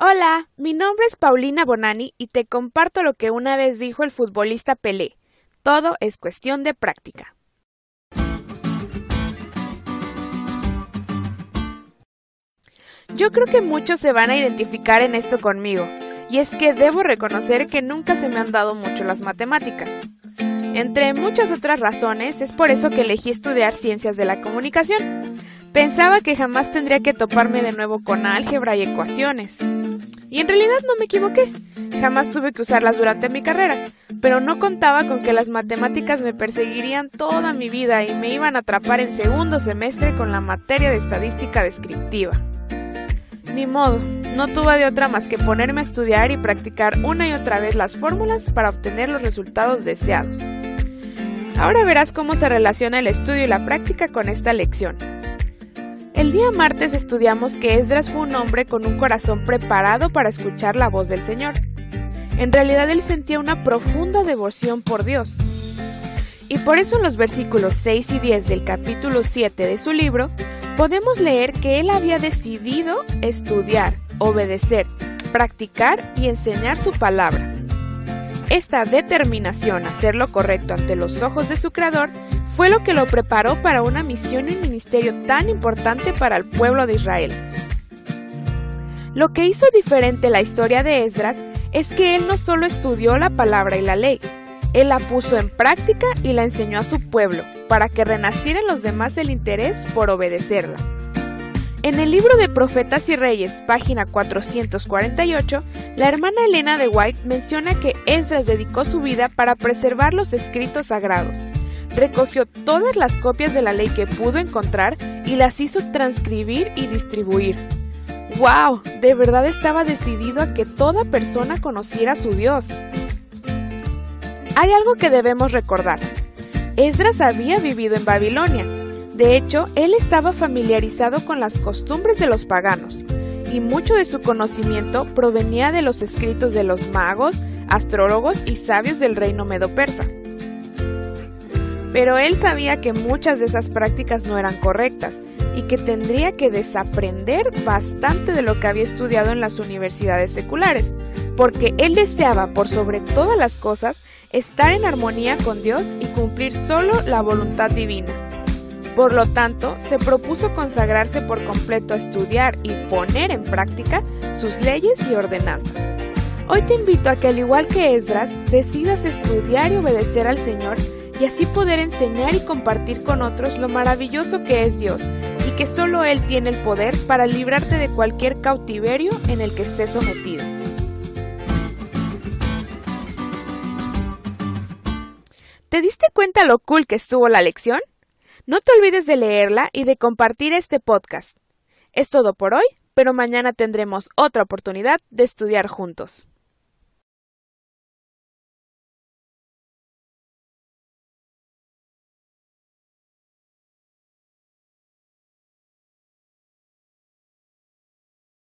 Hola, mi nombre es Paulina Bonani y te comparto lo que una vez dijo el futbolista Pelé. Todo es cuestión de práctica. Yo creo que muchos se van a identificar en esto conmigo, y es que debo reconocer que nunca se me han dado mucho las matemáticas. Entre muchas otras razones, es por eso que elegí estudiar ciencias de la comunicación. Pensaba que jamás tendría que toparme de nuevo con álgebra y ecuaciones. Y en realidad no me equivoqué. Jamás tuve que usarlas durante mi carrera, pero no contaba con que las matemáticas me perseguirían toda mi vida y me iban a atrapar en segundo semestre con la materia de estadística descriptiva. Ni modo, no tuve de otra más que ponerme a estudiar y practicar una y otra vez las fórmulas para obtener los resultados deseados. Ahora verás cómo se relaciona el estudio y la práctica con esta lección. El día martes estudiamos que Esdras fue un hombre con un corazón preparado para escuchar la voz del Señor. En realidad él sentía una profunda devoción por Dios. Y por eso en los versículos 6 y 10 del capítulo 7 de su libro, podemos leer que él había decidido estudiar, obedecer, practicar y enseñar su palabra. Esta determinación a hacer lo correcto ante los ojos de su Creador fue lo que lo preparó para una misión y ministerio tan importante para el pueblo de Israel. Lo que hizo diferente la historia de Esdras es que él no solo estudió la palabra y la ley, él la puso en práctica y la enseñó a su pueblo, para que renaciera en los demás el interés por obedecerla. En el libro de Profetas y Reyes, página 448, la hermana Elena de White menciona que Esdras dedicó su vida para preservar los escritos sagrados. Recogió todas las copias de la ley que pudo encontrar y las hizo transcribir y distribuir. ¡Wow! De verdad estaba decidido a que toda persona conociera a su Dios. Hay algo que debemos recordar. Esdras había vivido en Babilonia. De hecho, él estaba familiarizado con las costumbres de los paganos, y mucho de su conocimiento provenía de los escritos de los magos, astrólogos y sabios del reino medo-persa. Pero él sabía que muchas de esas prácticas no eran correctas y que tendría que desaprender bastante de lo que había estudiado en las universidades seculares, porque él deseaba por sobre todas las cosas estar en armonía con Dios y cumplir solo la voluntad divina. Por lo tanto, se propuso consagrarse por completo a estudiar y poner en práctica sus leyes y ordenanzas. Hoy te invito a que al igual que Esdras, decidas estudiar y obedecer al Señor y así poder enseñar y compartir con otros lo maravilloso que es Dios y que solo Él tiene el poder para librarte de cualquier cautiverio en el que estés sometido. ¿Te diste cuenta lo cool que estuvo la lección? No te olvides de leerla y de compartir este podcast. Es todo por hoy, pero mañana tendremos otra oportunidad de estudiar juntos.